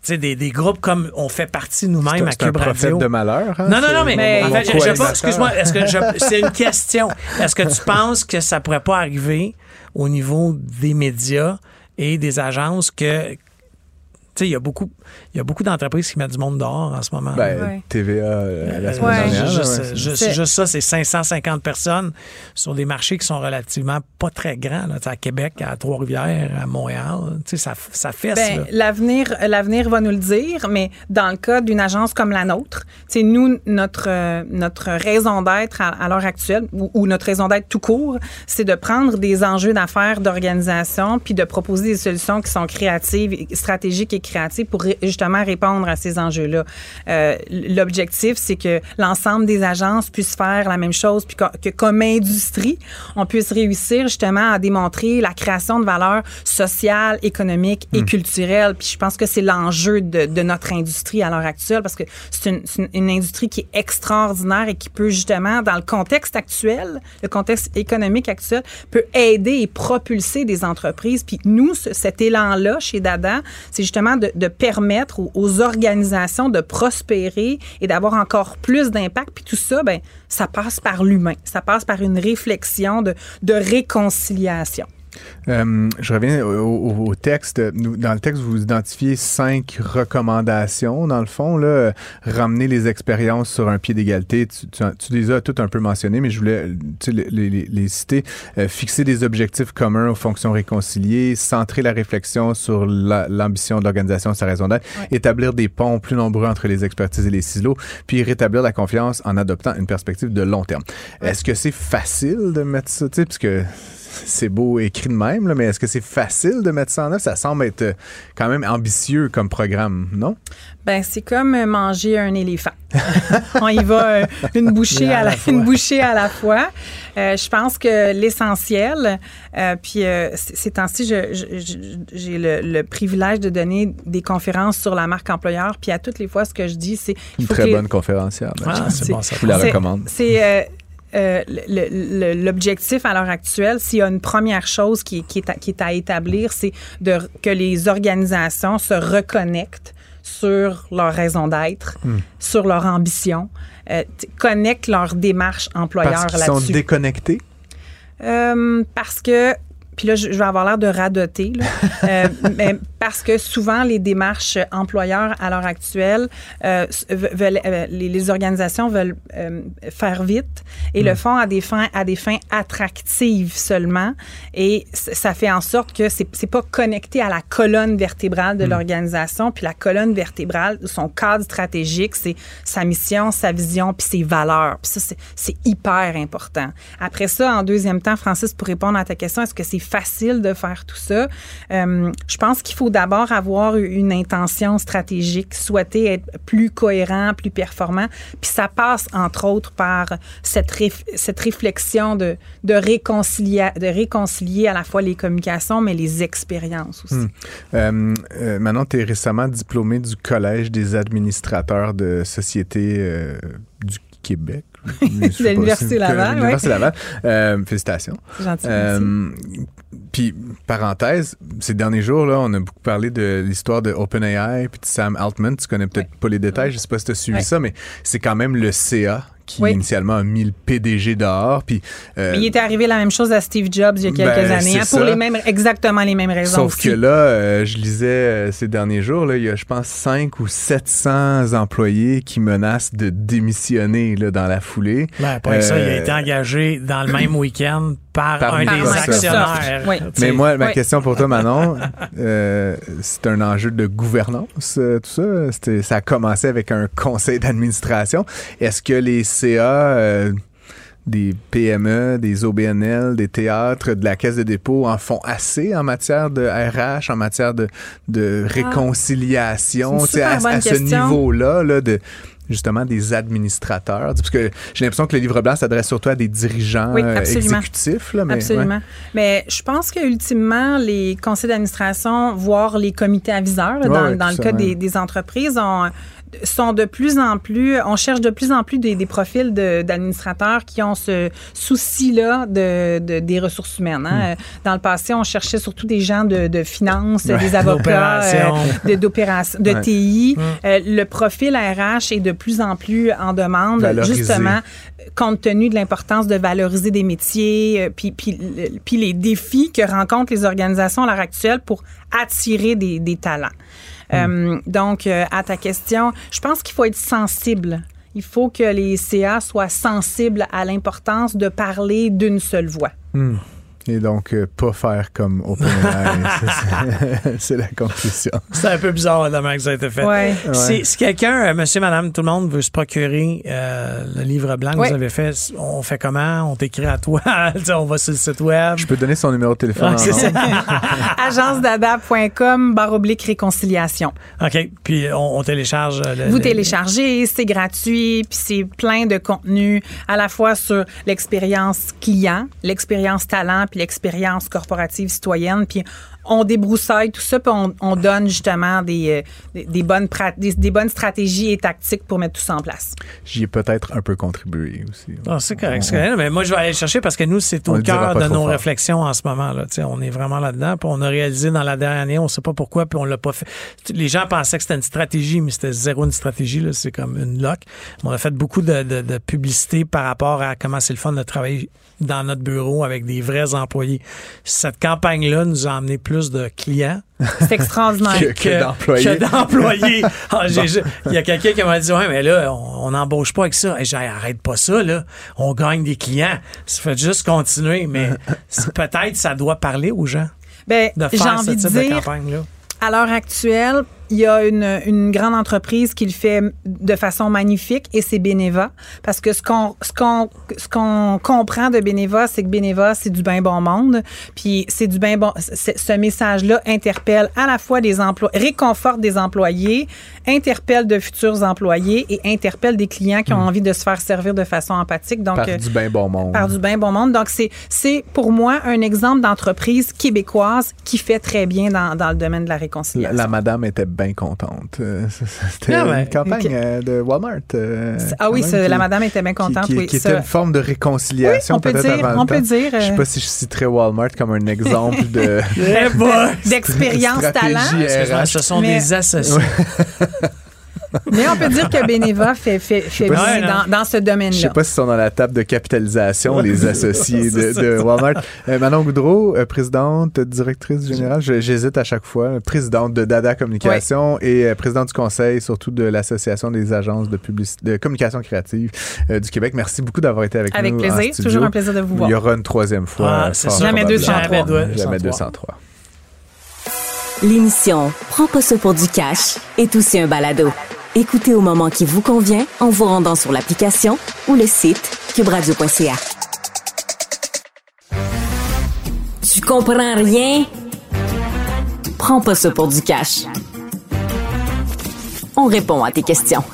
Tu sais, des, des groupes comme on fait partie nous-mêmes à C'est un Cube Radio. de malheur. hein? Non, non, non, mais, mon- en mon fait, je- je, co-animateur. pense, excuse-moi, est-ce que je- c'est une question. Est-ce que tu penses que ça pourrait pas arriver au niveau des médias et des agences que, sais, il y a beaucoup, il y a beaucoup d'entreprises qui mettent du monde dehors en ce moment. Ben, Ouais. TVA euh, la semaine Ouais. dernière. Juste, ouais, juste- C'est- juste ça, c'est 550 personnes sur des marchés qui sont relativement pas très grands. Là. Tu À Québec, à Trois-Rivières, à Montréal, tu sais, ça, ça fesse. Ben, l'avenir, l'avenir va nous le dire, mais dans le cas d'une agence comme la nôtre, c'est nous notre euh, notre raison d'être à, à l'heure actuelle ou, ou notre raison d'être tout court, c'est de prendre des enjeux d'affaires, d'organisation, puis de proposer des solutions qui sont créatives, et- stratégiques et créatives pour ré- justement répondre à ces enjeux-là. Euh, L'objectif, c'est que l'ensemble des agences puissent faire la même chose, puis que, que comme industrie, on puisse réussir justement à démontrer la création de valeur sociale, économique et culturelle. Puis je pense que c'est l'enjeu de, de notre industrie à l'heure actuelle, parce que c'est une, une- une industrie qui est extraordinaire et qui peut justement, dans le contexte actuel, le contexte économique actuel, peut aider et propulser des entreprises. Puis nous, ce- cet élan-là chez Dada, c'est justement de, permettre aux, aux organisations de prospérer et d'avoir encore plus d'impact. Puis tout ça, ben, ça passe par l'humain. Ça passe par une réflexion de, de réconciliation. Euh, je reviens au, au- au texte. Dans le texte, vous identifiez cinq recommandations, dans le fond. Là, ramener les expériences sur un pied d'égalité. Tu, tu, tu les as toutes un peu mentionnées, mais je voulais tu les, les- les- les citer. Euh, fixer des objectifs communs aux fonctions réconciliées, centrer la réflexion sur la- l'ambition de l'organisation, sa raison d'être, établir des ponts plus nombreux entre les expertises et les silos, puis rétablir la confiance en adoptant une perspective de long terme. Est-ce que c'est facile de mettre ça, tu sais, parce que c'est beau écrit de même, là, mais est-ce que c'est facile de mettre ça en œuvre? Ça semble être euh, quand même ambitieux comme programme, non? Ben, c'est comme euh, manger un éléphant. On y va euh, une bouchée à la une bouchée à la fois. Euh, je pense que l'essentiel, euh, puis euh, ces temps-ci, j'ai le, le privilège de donner des conférences sur la marque employeur, puis à toutes les fois, ce que je dis, c'est Une très que les- bonne conférencière. Ah, c'est bon, ça. Je vous la recommande. C'est euh, l'objectif à l'heure actuelle, s'il y a une première chose qui, qui est, à, qui est à établir, c'est que les organisations se reconnectent sur leur raison d'être, Hmm. sur leur ambition, euh, connectent leur démarche employeur Parce qu'ils sont là-dessus. déconnectés? Euh, parce que puis là, je, je vais avoir l'air de radoter, là. Euh, mais parce que souvent, les démarches employeurs à l'heure actuelle, euh, veulent, euh, les, les organisations veulent euh, faire vite et le font à des fins à des fins attractives seulement, et ça fait en sorte que c'est c'est pas connecté à la colonne vertébrale de l'organisation, puis la colonne vertébrale, son cadre stratégique, c'est sa mission, sa vision, puis ses valeurs. Puis ça, c'est- c'est hyper important. Après ça, en deuxième temps, Francis, pour répondre à ta question, est-ce que c'est facile de faire tout ça. Euh, je pense qu'il faut d'abord avoir une intention stratégique, souhaiter être plus cohérent, plus performant. Puis ça passe, entre autres, par cette, cette réflexion de, de, réconcilier, de réconcilier à la fois les communications, mais les expériences aussi. Hmm. Euh, euh, maintenant, tu es récemment diplômé du Collège des administrateurs de société du Québec. De l'Université Laval. L'Université Laval. Euh, félicitations. Gentil. Euh, puis, parenthèse, ces derniers jours, là, on a beaucoup parlé de l'histoire de OpenAI puis de Sam Altman. Tu connais peut-être pas les détails, je sais pas si tu as suivi ça, mais c'est quand même le CA qui initialement a mis le PDG dehors. Puis, euh, Mais il était arrivé la même chose à Steve Jobs il y a quelques ben, années, hein, pour les mêmes, exactement les mêmes raisons. Sauf que là, euh, je lisais euh, ces derniers jours, là, il y a, je pense, 5 ou 700 employés qui menacent de démissionner là, dans la foulée. Ben, après ça, il a été engagé dans le même week-end par, un des actionnaires. Mais moi, ma question pour toi, Manon, c'est un enjeu de gouvernance, tout ça? Ça a commencé avec un conseil d'administration. Est-ce que les CA, euh, des PME, des OBNL, des théâtres, de la Caisse de dépôt en font assez en matière de RH, en matière de, de ah. réconciliation, à, à ce niveau-là, là, de justement des administrateurs? Parce que j'ai l'impression que le livre blanc s'adresse surtout à des dirigeants euh, exécutifs. Là, mais, absolument. Mais je pense que ultimement, les conseils d'administration, voire les comités aviseurs, dans, dans le cas des, des, entreprises, ont sont de plus en plus, on cherche de plus en plus des, des profils d'administrateurs qui ont ce souci-là de, de, des ressources humaines. Hein. Hmm. Dans le passé, on cherchait surtout des gens de, de finances, des avocats, euh, de, TI. Hmm. Euh, le profil RH est de plus en plus en demande, justement, compte tenu de l'importance de valoriser des métiers, euh, puis, puis, puis les défis que rencontrent les organisations à l'heure actuelle pour attirer des, des talents. Euh, donc, euh, à ta question, je pense qu'il faut être sensible. Il faut que les CA soient sensibles à l'importance de parler d'une seule voix. Hmm. Et donc, euh, pas faire comme OpenAI. c'est la conclusion. C'est un peu bizarre la que ça a été fait. Ouais. Si, quelqu'un, euh, monsieur, madame, tout le monde veut se procurer euh, le livre blanc que vous avez fait, on fait comment? On t'écrit à toi? on va sur le site web? Je peux donner son numéro de téléphone. Agencedada.com, barre oblique réconciliation. OK. Puis on, télécharge. vous téléchargez, c'est gratuit, puis c'est plein de contenu à la fois sur l'expérience client, l'expérience talent, puis l'expérience corporative citoyenne. On débroussaille tout ça, puis on, donne justement des, euh, des, bonnes des, bonnes stratégies et tactiques pour mettre tout ça en place. J'y ai peut-être un peu contribué aussi. Ah, c'est correct, c'est correct. Mais moi, je vais aller chercher parce que nous, c'est au cœur de nos réflexions en ce moment. Là. on est vraiment là-dedans. Puis on a réalisé dans la dernière année, on ne sait pas pourquoi, puis on l'a pas fait. Les gens pensaient que c'était une stratégie, mais c'était zéro une stratégie. C'est comme une lock. On a fait beaucoup de, de publicité par rapport à comment c'est le fun de travailler dans notre bureau avec des vrais employés. Cette campagne-là nous a amené plus de clients. C'est extraordinaire. que, d'employés. Ah, il y a quelqu'un qui m'a dit Ouais, mais là, on n'embauche pas avec ça. Et j'ai arrête pas ça, là. On gagne des clients. Ça fait juste continuer. Mais peut-être ça doit parler aux gens. Ben, de faire ce type de campagne-là. À l'heure actuelle, il y a une, une, grande entreprise qui le fait de façon magnifique et c'est Beneva. Parce que ce qu'on ce qu'on ce qu'on comprend de Beneva, c'est que Beneva, c'est du bien bon monde. Puis c'est du bien bon. Ce message-là interpelle à la fois des emplois, réconforte des employés, interpelle de futurs employés et interpelle des clients qui ont hmm. envie de se faire servir de façon empathique. Donc, par du bien bon monde. Par du bien bon monde. Donc, c'est, c'est pour moi un exemple d'entreprise québécoise qui fait très bien dans, dans le domaine de la réconciliation. La, madame était bien contente. Euh, c'était ah une campagne euh, de Walmart. Euh, ah oui, la madame était bien contente. Qui, oui, qui était une forme de réconciliation on peut peut-être dire, avant on peut dire. Je sais pas si je citerais Walmart comme un exemple de d'expérience talent. Ce sont des associés. Mais on peut dire que Beneva fait, fait, fait bien dans, dans, ce domaine-là. Je sais pas si sont dans la table de capitalisation, les associés de, de, Walmart. Euh, Manon Goudreau, euh, présidente, directrice générale, j'hésite à chaque fois, présidente de Dada Communication et euh, présidente du conseil, surtout de l'Association des agences de, de communication créative du Québec. Merci beaucoup d'avoir été avec, avec nous. Avec plaisir, toujours un plaisir de vous voir. Il y aura une troisième fois. Ah, c'est Jamais 203. Jamais 203. L'émission Prends pas ça pour du cash est aussi un balado. Écoutez au moment qui vous convient en vous rendant sur l'application ou le site cubradio.ca. comprends rien? Prends pas ça pour du cash. On répond à tes questions.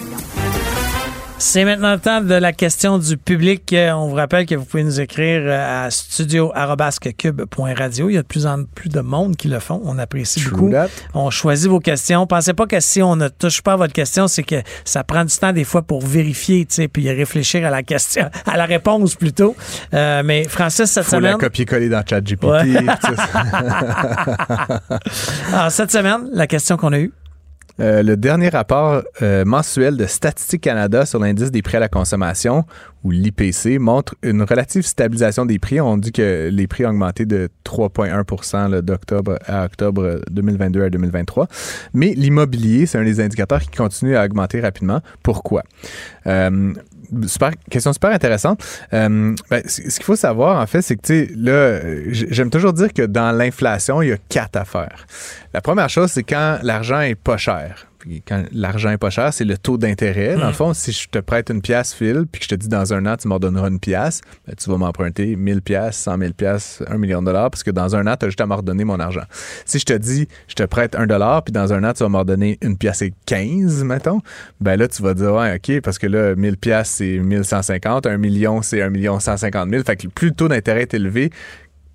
C'est maintenant le temps de la question du public. Euh, On vous rappelle que vous pouvez nous écrire euh, à studio.cube.radio. Il y a de plus en plus de monde qui le font. On apprécie True beaucoup. that. On choisit vos questions. Pensez pas que si on ne touche pas à votre question, c'est que ça prend du temps des fois pour vérifier, tu sais, puis réfléchir à la question, à la réponse plutôt. Euh, mais Francis, cette Faut la semaine, copier-coller dans ChatGPT. Ouais. ça. ah, cette semaine, la question qu'on a eue. Euh, le dernier rapport euh, mensuel de Statistique Canada sur l'indice des prix à la consommation, ou l'IPC, montre une relative stabilisation des prix. On dit que les prix ont augmenté de 3,1 là, d'octobre à octobre 2022 à 2023. Mais l'immobilier, c'est un des indicateurs qui continue à augmenter rapidement. Pourquoi? Euh, super, question super intéressante. Euh, ben, ce qu'il faut savoir, en fait, c'est que, tu sais, là, j'aime toujours dire que dans l'inflation, il y a quatre affaires. La première chose, c'est quand l'argent est pas cher. Quand l'argent est pas cher, c'est le taux d'intérêt. Dans le fond, si je te prête une pièce, Phil, puis que je te dis dans un an, tu m'en donneras une pièce, ben, tu vas m'emprunter 1000 pièces, 100 000 pièces, 1 million de dollars, parce que dans un an, tu as juste à me redonner mon argent. Si je te dis, je te prête un dollar, puis dans un an, tu vas me redonner une pièce et 15, mettons, ben là, tu vas dire, ouais, OK, parce que là, 1000 pièces, c'est 1150, 1 million, c'est 1 million 150 000. Fait que plus le taux d'intérêt est élevé,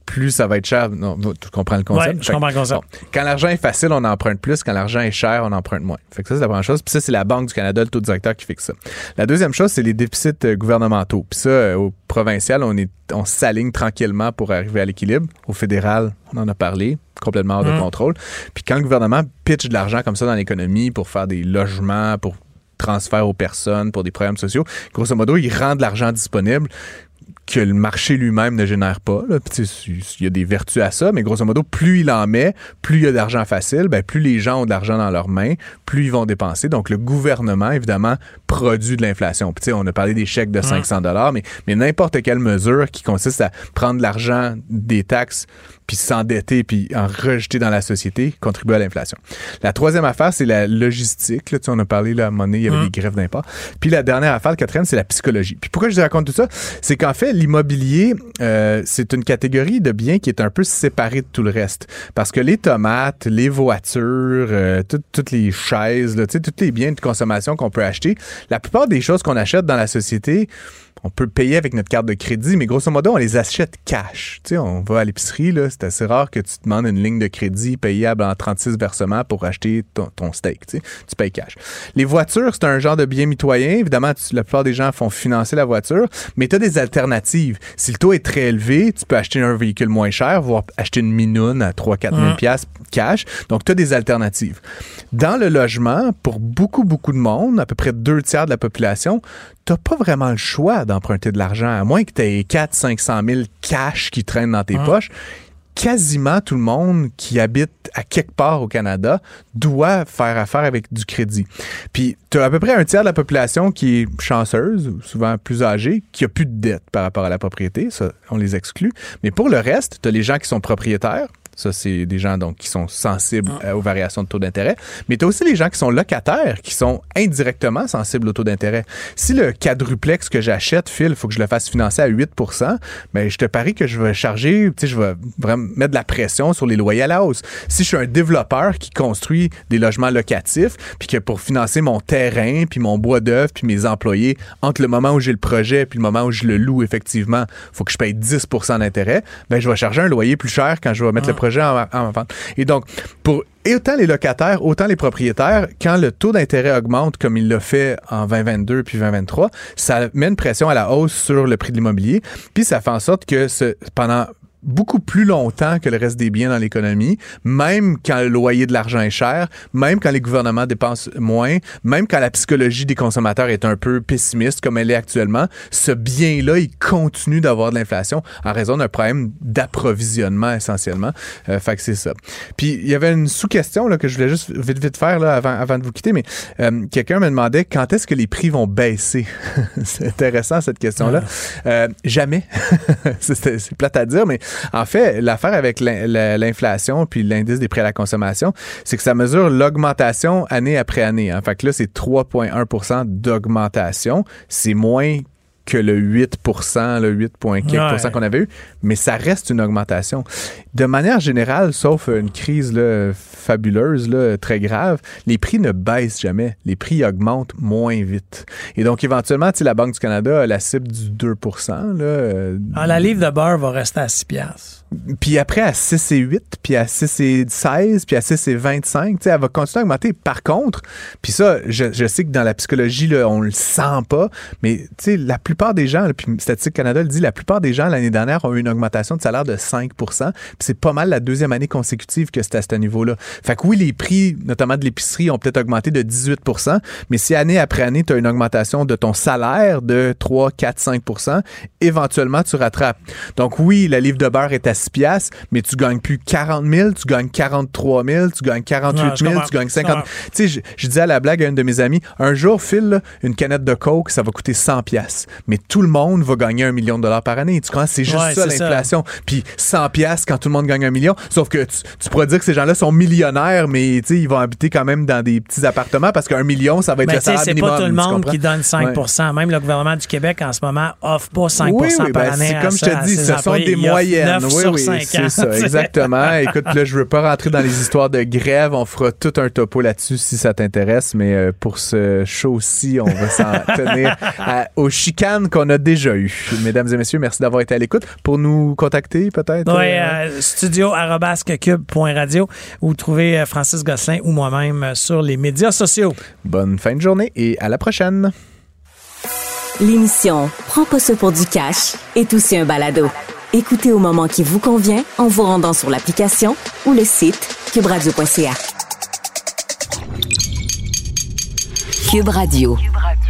plus ça va être cher. Non, tu comprends le concept? Ouais, je comprends le concept. bon, quand l'argent est facile, on emprunte plus. Quand l'argent est cher, on emprunte moins. Fait que ça, c'est la première chose. Puis ça, c'est la Banque du Canada, le taux directeur qui fixe ça. La deuxième chose, c'est les déficits euh, gouvernementaux. Puis ça, euh, au provincial, on est, on s'aligne tranquillement pour arriver à l'équilibre. Au fédéral, on en a parlé, complètement hors de Mm. contrôle. Puis quand le gouvernement pitch de l'argent comme ça dans l'économie pour faire des logements, pour transfert aux personnes, pour des programmes sociaux, grosso modo, il rend de l'argent disponible que le marché lui-même ne génère pas. Il y a des vertus à ça, mais grosso modo, plus il en met, plus il y a d'argent facile, ben, plus les gens ont de l'argent dans leurs mains, plus ils vont dépenser. Donc, le gouvernement, évidemment, produit de l'inflation. Puis, tu sais, on a parlé des chèques de 500 dollars, mais, mais n'importe quelle mesure qui consiste à prendre l'argent des taxes puis s'endetter puis en rejeter dans la société contribue à l'inflation. La troisième affaire, c'est la logistique. Là, tu sais, on a parlé là, à un moment donné, il y avait des grèves d'impôts. Puis la dernière affaire, le quatrième, c'est la psychologie. Puis pourquoi je vous raconte tout ça? C'est qu'en fait, l'immobilier, euh, c'est une catégorie de biens qui est un peu séparée de tout le reste. Parce que les tomates, les voitures, euh, tout- toutes les chaises, là, tu sais, tous les biens de consommation qu'on peut acheter, la plupart des choses qu'on achète dans la société, on peut payer avec notre carte de crédit, mais grosso modo, on les achète cash. Tu sais, on va à l'épicerie, là, c'est assez rare que tu te demandes une ligne de crédit payable en 36 versements pour acheter ton, ton steak. Tu sais, tu payes cash. Les voitures, c'est un genre de bien mitoyen. Évidemment, tu- la plupart des gens font financer la voiture, mais tu as des alternatives. Si le taux est très élevé, tu peux acheter un véhicule moins cher, voire acheter une minoune à 3-4 000 piastres cash. Donc, tu as des alternatives. Dans le logement, pour beaucoup, beaucoup de monde, à peu près deux tiers de la population, t'as pas vraiment le choix d'emprunter de l'argent, à moins que tu aies 4 500 000 cash qui traînent dans tes poches. Quasiment tout le monde qui habite à quelque part au Canada doit faire affaire avec du crédit. Puis, tu as à peu près un tiers de la population qui est chanceuse, ou souvent plus âgée, qui a plus de dette par rapport à la propriété. Ça, on les exclut. Mais pour le reste, tu as les gens qui sont propriétaires. Ça, c'est des gens donc qui sont sensibles euh, aux variations de taux d'intérêt. Mais tu as aussi les gens qui sont locataires, qui sont indirectement sensibles au taux d'intérêt. Si le quadruplex que j'achète, Phil, il faut que je le fasse financer à 8 mais je te parie que je vais charger, tu sais, je vais vraiment mettre de la pression sur les loyers à la hausse. Si je suis un développeur qui construit des logements locatifs, puis que pour financer mon terrain, puis mon bois d'œuvre, puis mes employés, entre le moment où j'ai le projet puis le moment où je le loue, effectivement, faut que je paye 10% d'intérêt, ben je vais charger un loyer plus cher quand je vais mettre le projet Et donc, pour autant les locataires, autant les propriétaires, quand le taux d'intérêt augmente comme il l'a fait en 2022 puis 2023, ça met une pression à la hausse sur le prix de l'immobilier, puis ça fait en sorte que ce, pendant beaucoup plus longtemps que le reste des biens dans l'économie, même quand le loyer de l'argent est cher, même quand les gouvernements dépensent moins, même quand la psychologie des consommateurs est un peu pessimiste comme elle est actuellement, ce bien-là, il continue d'avoir de l'inflation en raison d'un problème d'approvisionnement essentiellement. Euh, fait que c'est ça. Puis il y avait une sous-question là, que je voulais juste vite vite faire là, avant, avant de vous quitter, mais euh, quelqu'un me demandait quand est-ce que les prix vont baisser? c'est intéressant cette question-là. Euh, jamais. c'est c'est plate à dire, mais en fait, l'affaire avec l'in- la- l'inflation puis l'indice des prix à la consommation, c'est que ça mesure l'augmentation année après année. hein. Fait là, c'est 3,1% d'augmentation. C'est moins que le 8 le 8, Ouais. qu'on avait eu, mais ça reste une augmentation. De manière générale, sauf une crise là, fabuleuse, là, très grave, les prix ne baissent jamais. Les prix augmentent moins vite. Et donc, éventuellement, la Banque du Canada a la cible du 2 là, euh, Ah, la livre de beurre va rester à 6 piastres. Puis après à 6 et 8, puis à 6 et 16, puis à 6 et 25, tu sais, elle va continuer à augmenter. Par contre, puis ça, je, sais que dans la psychologie, là, on le sent pas, mais la plupart des gens, puis Statistique Canada le dit, la plupart des gens l'année dernière ont eu une augmentation de salaire de 5 puis c'est pas mal la deuxième année consécutive que c'est à ce niveau-là. Fait que oui, les prix, notamment de l'épicerie, ont peut-être augmenté de 18% mais si année après année, tu as une augmentation de ton salaire de 3, 4, 5% éventuellement, tu rattrapes. Donc oui, la livre de beurre est à 6 piastres, mais tu gagnes plus 40 000, tu gagnes 43 000, tu gagnes 48 Ouais, je 000, comprends. tu gagnes Je 50 comprends. Tu sais, je, je disais à la blague à une de mes amis, un jour, Phil, là, une canette de Coke, ça va coûter 100 piastres. Mais tout le monde va gagner un million de dollars par année. Tu comprends? C'est juste Ouais, ça, c'est l'inflation. Puis 100 piastres quand tout le monde gagne un million. Sauf que tu, tu pourrais dire que ces gens-là sont millionnaires, mais tu sais, ils vont habiter quand même dans des petits appartements parce qu'un million, ça va être Mais le salaire c'est minimum. pas tout le monde qui donne 5 Même le gouvernement du Québec, en ce moment, offre pas 5 oui, oui, par ben, année. c'est à comme je ça- te à dis, ce sont des moyennes. 9 oui, sur oui, 5 c'est ça, exactement. Écoute, là, je veux pas rentrer dans les histoires de grève. On fera tout un topo là-dessus si ça t'intéresse, mais euh, pour ce show-ci, on va s'en tenir à- aux chicanes qu'on a déjà eues. Mesdames et messieurs, merci d'avoir été à l'écoute. Pour nous contacter, peut-être? Oui, euh, euh, studio cube.radio ou trouver euh, Francis Gosselin ou moi-même sur les médias sociaux. Bonne fin de journée et à la prochaine. L'émission Prends pas ça pour du cash est aussi un balado. Écoutez au moment qui vous convient en vous rendant sur l'application ou le site cubradio.ca. Cube Radio. Cube Radio.